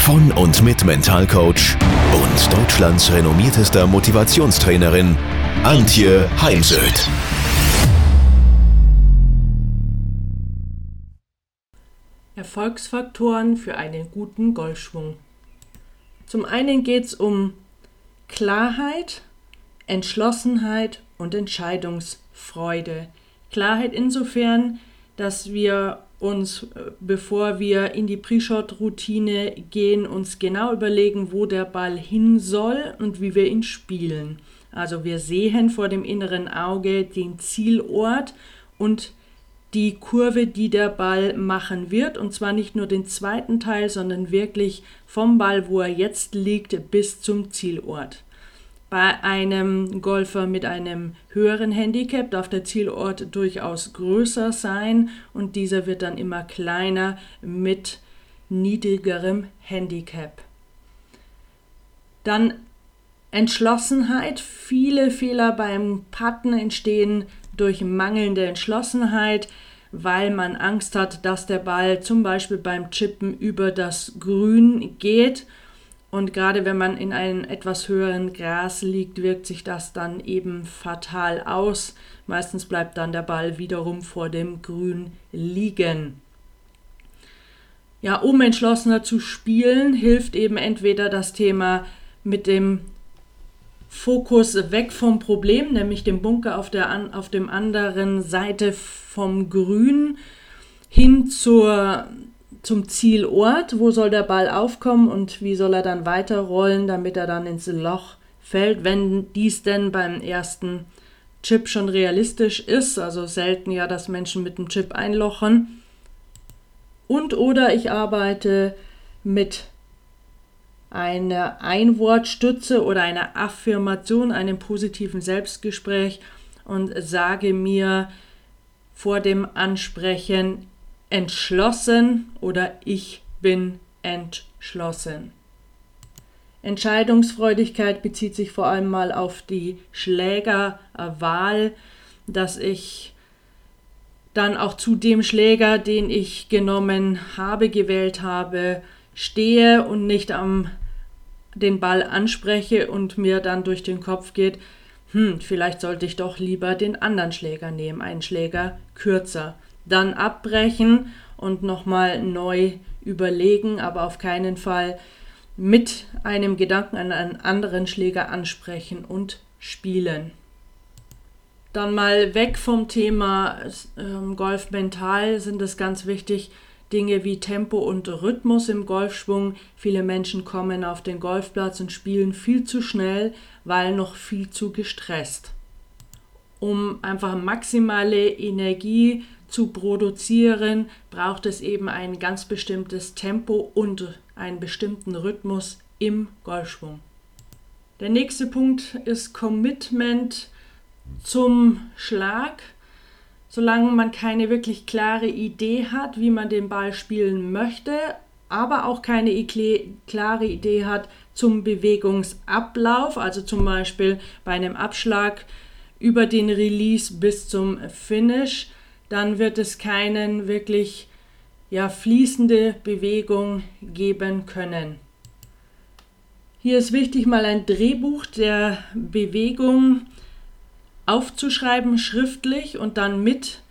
von und mit Mentalcoach und Deutschlands renommiertester Motivationstrainerin Antje Heimsöth. Erfolgsfaktoren für einen guten Golfschwung. Zum einen geht es um Klarheit, Entschlossenheit und Entscheidungsfreude. Klarheit insofern, dass wir uns, äh, bevor wir in die Pre-Shot-Routine gehen, uns genau überlegen, wo der Ball hin soll und wie wir ihn spielen. Also wir sehen vor dem inneren Auge den Zielort und die Kurve, die der Ball machen wird. Und zwar nicht nur den zweiten Teil, sondern wirklich vom Ball, wo er jetzt liegt, bis zum Zielort. Bei einem Golfer mit einem höheren Handicap darf der Zielort durchaus größer sein und dieser wird dann immer kleiner mit niedrigerem Handicap. Dann Entschlossenheit. Viele Fehler beim Putten entstehen durch mangelnde Entschlossenheit, weil man Angst hat, dass der Ball zum Beispiel beim Chippen über das Grün geht und gerade wenn man in einem etwas höheren Gras liegt, wirkt sich das dann eben fatal aus. Meistens bleibt dann der Ball wiederum vor dem Grün liegen. Ja, um entschlossener zu spielen, hilft eben entweder das Thema mit dem Fokus weg vom Problem, nämlich dem Bunker auf der auf dem anderen Seite vom Grün hin zur zum Zielort, wo soll der Ball aufkommen und wie soll er dann weiterrollen, damit er dann ins Loch fällt, wenn dies denn beim ersten Chip schon realistisch ist, also selten ja, dass Menschen mit dem Chip einlochen. Und oder ich arbeite mit einer Einwortstütze oder einer Affirmation, einem positiven Selbstgespräch und sage mir vor dem Ansprechen, entschlossen oder ich bin entschlossen. Entscheidungsfreudigkeit bezieht sich vor allem mal auf die Schlägerwahl, dass ich dann auch zu dem Schläger, den ich genommen habe, gewählt habe, stehe und nicht am den Ball anspreche und mir dann durch den Kopf geht, hm, vielleicht sollte ich doch lieber den anderen Schläger nehmen, einen Schläger kürzer dann abbrechen und nochmal neu überlegen, aber auf keinen Fall mit einem Gedanken an einen anderen Schläger ansprechen und spielen. Dann mal weg vom Thema ähm, Golf mental sind es ganz wichtig Dinge wie Tempo und Rhythmus im Golfschwung. Viele Menschen kommen auf den Golfplatz und spielen viel zu schnell, weil noch viel zu gestresst. Um einfach maximale Energie zu produzieren, braucht es eben ein ganz bestimmtes Tempo und einen bestimmten Rhythmus im Golfschwung. Der nächste Punkt ist Commitment zum Schlag. Solange man keine wirklich klare Idee hat, wie man den Ball spielen möchte, aber auch keine klare Idee hat zum Bewegungsablauf, also zum Beispiel bei einem Abschlag über den Release bis zum Finish, dann wird es keinen wirklich ja, fließende Bewegung geben können. Hier ist wichtig, mal ein Drehbuch der Bewegung aufzuschreiben, schriftlich und dann mit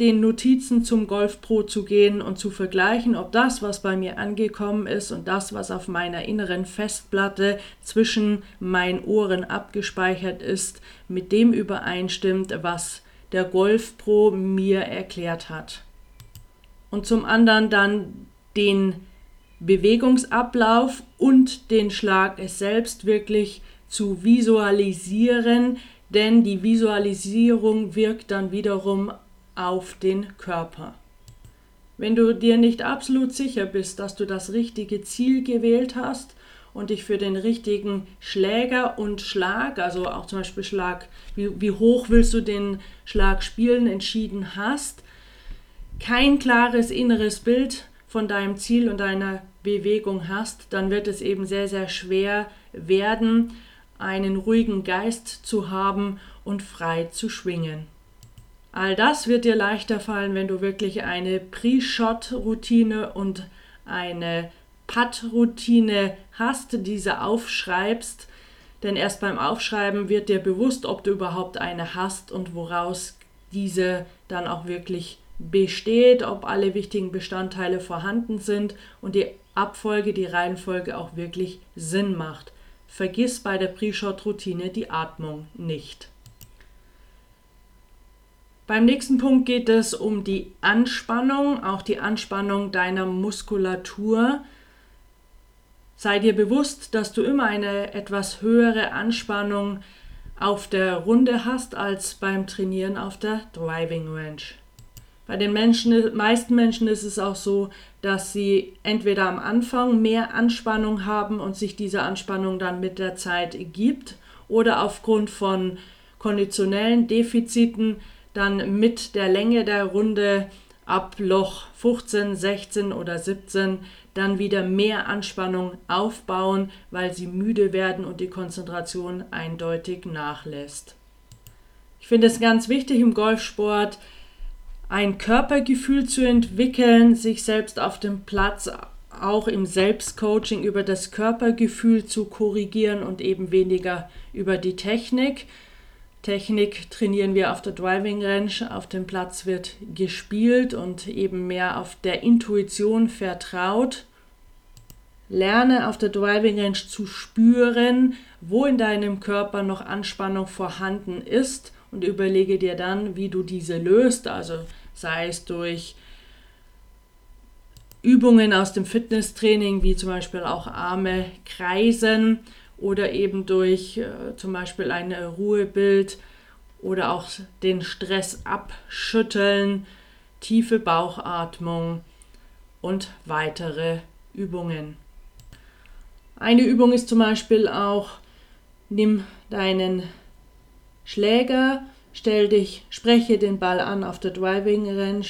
den Notizen zum Golf Pro zu gehen und zu vergleichen, ob das, was bei mir angekommen ist und das, was auf meiner inneren Festplatte zwischen meinen Ohren abgespeichert ist, mit dem übereinstimmt, was der Golf Pro mir erklärt hat. Und zum anderen dann den Bewegungsablauf und den Schlag es selbst wirklich zu visualisieren, denn die Visualisierung wirkt dann wiederum auf den Körper. Wenn du dir nicht absolut sicher bist, dass du das richtige Ziel gewählt hast und dich für den richtigen Schläger und Schlag, also auch zum Beispiel Schlag, wie, wie hoch willst du den Schlag spielen, entschieden hast, kein klares inneres Bild von deinem Ziel und deiner Bewegung hast, dann wird es eben sehr, sehr schwer werden, einen ruhigen Geist zu haben und frei zu schwingen. All das wird dir leichter fallen, wenn du wirklich eine Pre-Shot-Routine und eine Putt-Routine hast, diese aufschreibst. Denn erst beim Aufschreiben wird dir bewusst, ob du überhaupt eine hast und woraus diese dann auch wirklich besteht, ob alle wichtigen Bestandteile vorhanden sind und die Abfolge, die Reihenfolge auch wirklich Sinn macht. Vergiss bei der Pre-Shot-Routine die Atmung nicht. Beim nächsten Punkt geht es um die Anspannung, auch die Anspannung deiner Muskulatur. Sei dir bewusst, dass du immer eine etwas höhere Anspannung auf der Runde hast als beim Trainieren auf der Driving Range. Bei den Menschen, meisten Menschen ist es auch so, dass sie entweder am Anfang mehr Anspannung haben und sich diese Anspannung dann mit der Zeit gibt oder aufgrund von konditionellen Defiziten dann mit der Länge der Runde ab Loch 15, 16 oder 17 dann wieder mehr Anspannung aufbauen, weil sie müde werden und die Konzentration eindeutig nachlässt. Ich finde es ganz wichtig im Golfsport, ein Körpergefühl zu entwickeln, sich selbst auf dem Platz auch im Selbstcoaching über das Körpergefühl zu korrigieren und eben weniger über die Technik. Technik trainieren wir auf der Driving Range, auf dem Platz wird gespielt und eben mehr auf der Intuition vertraut. Lerne auf der Driving Range zu spüren, wo in deinem Körper noch Anspannung vorhanden ist und überlege dir dann, wie du diese löst, also sei es durch Übungen aus dem Fitnesstraining, wie zum Beispiel auch Arme kreisen oder eben durch äh, zum Beispiel ein Ruhebild oder auch den Stress abschütteln, tiefe Bauchatmung und weitere Übungen. Eine Übung ist zum Beispiel auch, nimm deinen Schläger, stell dich, spreche den Ball an auf der Driving Range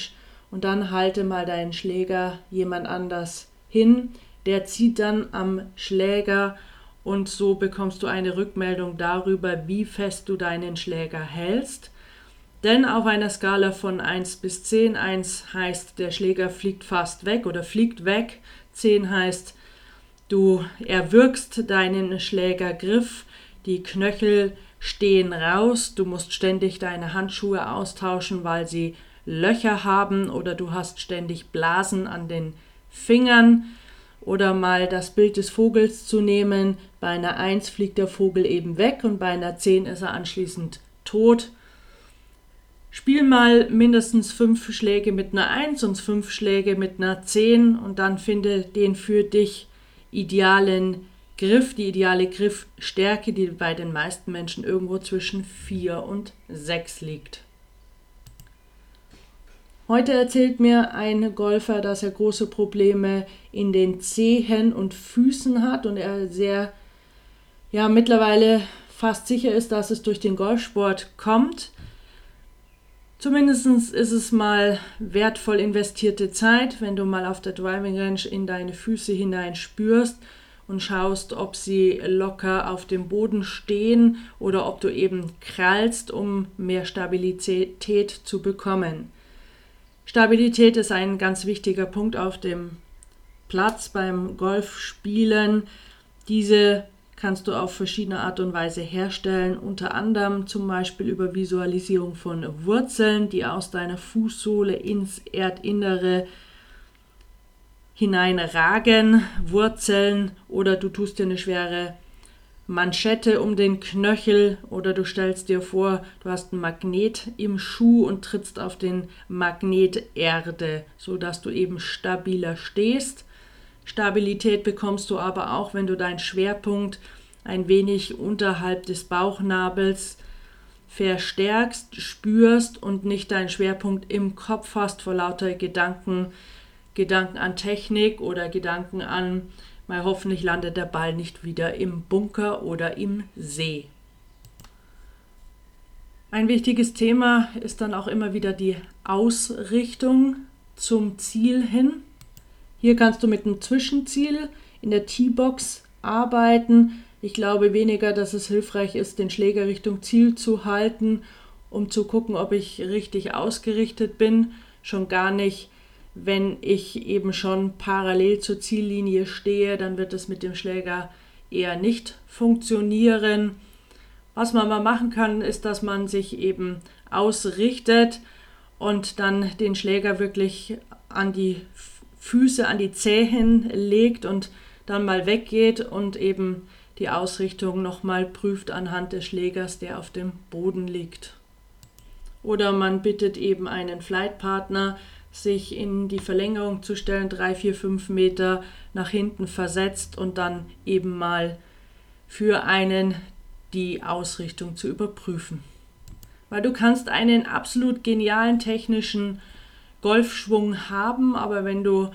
und dann halte mal deinen Schläger jemand anders hin. Der zieht dann am Schläger und so bekommst du eine Rückmeldung darüber, wie fest du deinen Schläger hältst. Denn auf einer Skala von 1 bis 10, 1 heißt, der Schläger fliegt fast weg oder fliegt weg, 10 heißt, du erwürgst deinen Schlägergriff, die Knöchel stehen raus, du musst ständig deine Handschuhe austauschen, weil sie Löcher haben oder du hast ständig Blasen an den Fingern oder mal das Bild des Vogels zu nehmen. Bei einer 1 fliegt der Vogel eben weg und bei einer 10 ist er anschließend tot. Spiel mal mindestens fünf Schläge mit einer 1 und fünf Schläge mit einer 10 und dann finde den für dich idealen Griff, die ideale Griffstärke, die bei den meisten Menschen irgendwo zwischen 4 und 6 liegt. Heute erzählt mir ein Golfer, dass er große Probleme in den Zehen und Füßen hat und er sehr, ja, mittlerweile fast sicher ist, dass es durch den Golfsport kommt. Zumindest ist es mal wertvoll investierte Zeit, wenn du mal auf der Driving Range in deine Füße hinein spürst und schaust, ob sie locker auf dem Boden stehen oder ob du eben krallst, um mehr Stabilität zu bekommen. Stabilität ist ein ganz wichtiger Punkt auf dem Platz beim Golfspielen. Diese kannst du auf verschiedene Art und Weise herstellen, unter anderem zum Beispiel über Visualisierung von Wurzeln, die aus deiner Fußsohle ins Erdinnere hineinragen, Wurzeln oder du tust dir eine schwere Manschette um den Knöchel oder du stellst dir vor, du hast ein Magnet im Schuh und trittst auf den Magnet Erde, sodass du eben stabiler stehst. Stabilität bekommst du aber auch, wenn du deinen Schwerpunkt ein wenig unterhalb des Bauchnabels verstärkst, spürst und nicht deinen Schwerpunkt im Kopf hast vor lauter Gedanken, Gedanken an Technik oder Gedanken an weil hoffentlich landet der Ball nicht wieder im Bunker oder im See. Ein wichtiges Thema ist dann auch immer wieder die Ausrichtung zum Ziel hin. Hier kannst du mit einem Zwischenziel in der T-Box arbeiten. Ich glaube weniger, dass es hilfreich ist, den Schläger Richtung Ziel zu halten, um zu gucken, ob ich richtig ausgerichtet bin. Schon gar nicht, wenn ich eben schon parallel zur Ziellinie stehe, dann wird es mit dem Schläger eher nicht funktionieren. Was man mal machen kann, ist, dass man sich eben ausrichtet und dann den Schläger wirklich an die Füße, an die Zehen legt und dann mal weggeht und eben die Ausrichtung nochmal prüft anhand des Schlägers, der auf dem Boden liegt. Oder man bittet eben einen Flightpartner, sich in die Verlängerung zu stellen, drei, vier, fünf Meter nach hinten versetzt und dann eben mal für einen die Ausrichtung zu überprüfen. Weil du kannst einen absolut genialen technischen Golfschwung haben, aber wenn du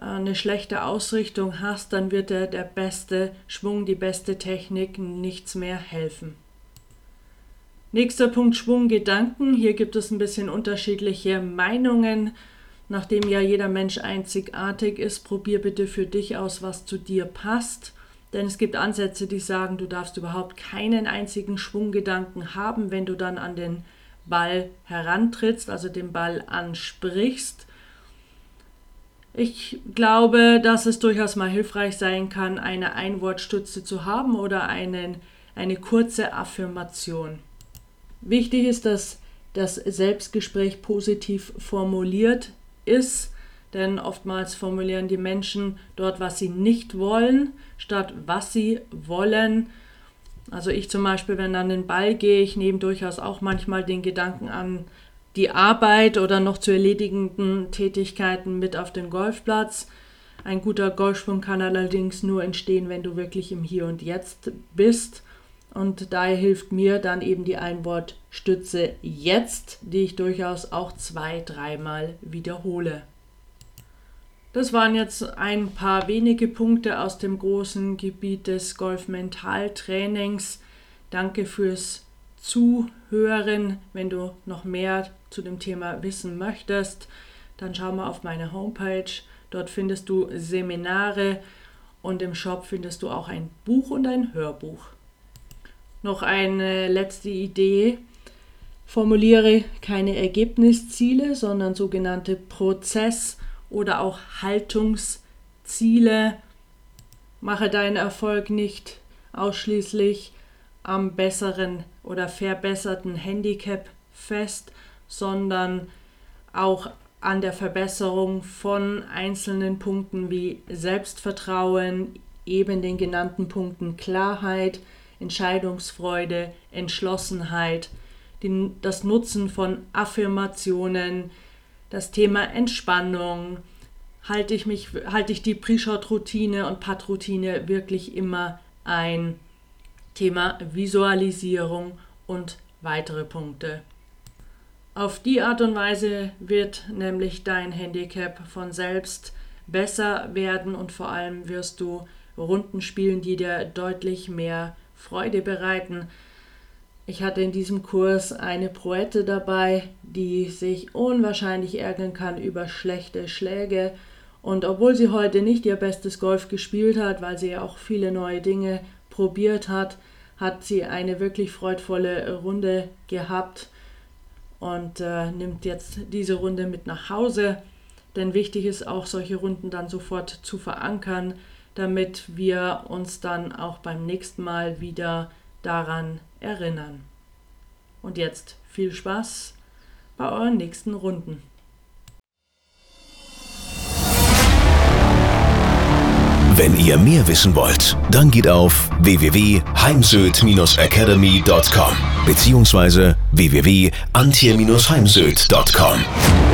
äh, eine schlechte Ausrichtung hast, dann wird der, der beste Schwung, die beste Technik nichts mehr helfen. Nächster Punkt Schwunggedanken. Hier gibt es ein bisschen unterschiedliche Meinungen. Nachdem ja jeder Mensch einzigartig ist, probier bitte für dich aus, was zu dir passt. Denn es gibt Ansätze, die sagen, du darfst überhaupt keinen einzigen Schwunggedanken haben, wenn du dann an den Ball herantrittst, also den Ball ansprichst. Ich glaube, dass es durchaus mal hilfreich sein kann, eine Einwortstütze zu haben oder einen, eine kurze Affirmation. Wichtig ist, dass das Selbstgespräch positiv formuliert ist, denn oftmals formulieren die Menschen dort, was sie nicht wollen, statt was sie wollen. Also ich zum Beispiel, wenn an den Ball gehe, ich nehme durchaus auch manchmal den Gedanken an die Arbeit oder noch zu erledigenden Tätigkeiten mit auf den Golfplatz. Ein guter Golfschwung kann allerdings nur entstehen, wenn du wirklich im Hier und Jetzt bist. Und daher hilft mir dann eben die Einwortstütze jetzt, die ich durchaus auch zwei, dreimal wiederhole. Das waren jetzt ein paar wenige Punkte aus dem großen Gebiet des Golf-Mental-Trainings. Danke fürs Zuhören. Wenn du noch mehr zu dem Thema wissen möchtest, dann schau mal auf meine Homepage. Dort findest du Seminare und im Shop findest du auch ein Buch und ein Hörbuch. Noch eine letzte Idee. Formuliere keine Ergebnisziele, sondern sogenannte Prozess- oder auch Haltungsziele. Mache deinen Erfolg nicht ausschließlich am besseren oder verbesserten Handicap fest, sondern auch an der Verbesserung von einzelnen Punkten wie Selbstvertrauen, eben den genannten Punkten Klarheit, Entscheidungsfreude, Entschlossenheit, den, das Nutzen von Affirmationen, das Thema Entspannung, halte ich mich, halte ich die Pre-Shot-Routine und Putt-Routine wirklich immer ein. Thema Visualisierung und weitere Punkte. Auf die Art und Weise wird nämlich dein Handicap von selbst besser werden und vor allem wirst du Runden spielen, die dir deutlich mehr Freude bereiten. Ich hatte in diesem Kurs eine Proette dabei, die sich unwahrscheinlich ärgern kann über schlechte Schläge. Und obwohl sie heute nicht ihr bestes Golf gespielt hat, weil sie ja auch viele neue Dinge probiert hat, hat sie eine wirklich freudvolle Runde gehabt und äh, nimmt jetzt diese Runde mit nach Hause. Denn wichtig ist auch, solche Runden dann sofort zu verankern, damit wir uns dann auch beim nächsten Mal wieder daran erinnern. Und jetzt viel Spaß bei euren nächsten Runden. Wenn ihr mehr wissen wollt, dann geht auf www.heimsöd-academy.com bzw. www.antje-heimsöd.com.